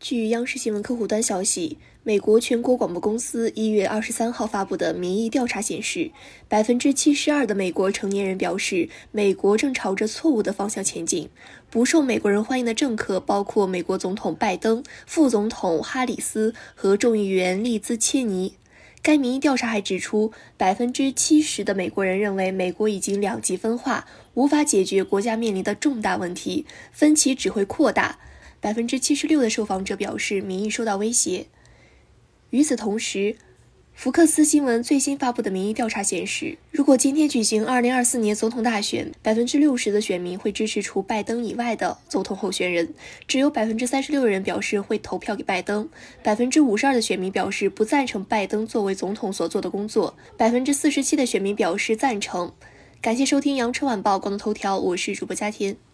据央视新闻客户端消息，美国全国广播公司一月二十三号发布的民意调查显示，百分之七十二的美国成年人表示，美国正朝着错误的方向前进。不受美国人欢迎的政客包括美国总统拜登、副总统哈里斯和众议员利兹切尼。该民意调查还指出，百分之七十的美国人认为美国已经两极分化，无法解决国家面临的重大问题，分歧只会扩大。百分之七十六的受访者表示民意受到威胁。与此同时，福克斯新闻最新发布的民意调查显示，如果今天举行二零二四年总统大选，百分之六十的选民会支持除拜登以外的总统候选人，只有百分之三十六人表示会投票给拜登，百分之五十二的选民表示不赞成拜登作为总统所做的工作，百分之四十七的选民表示赞成。感谢收听羊城晚报广东头条，我是主播佳田。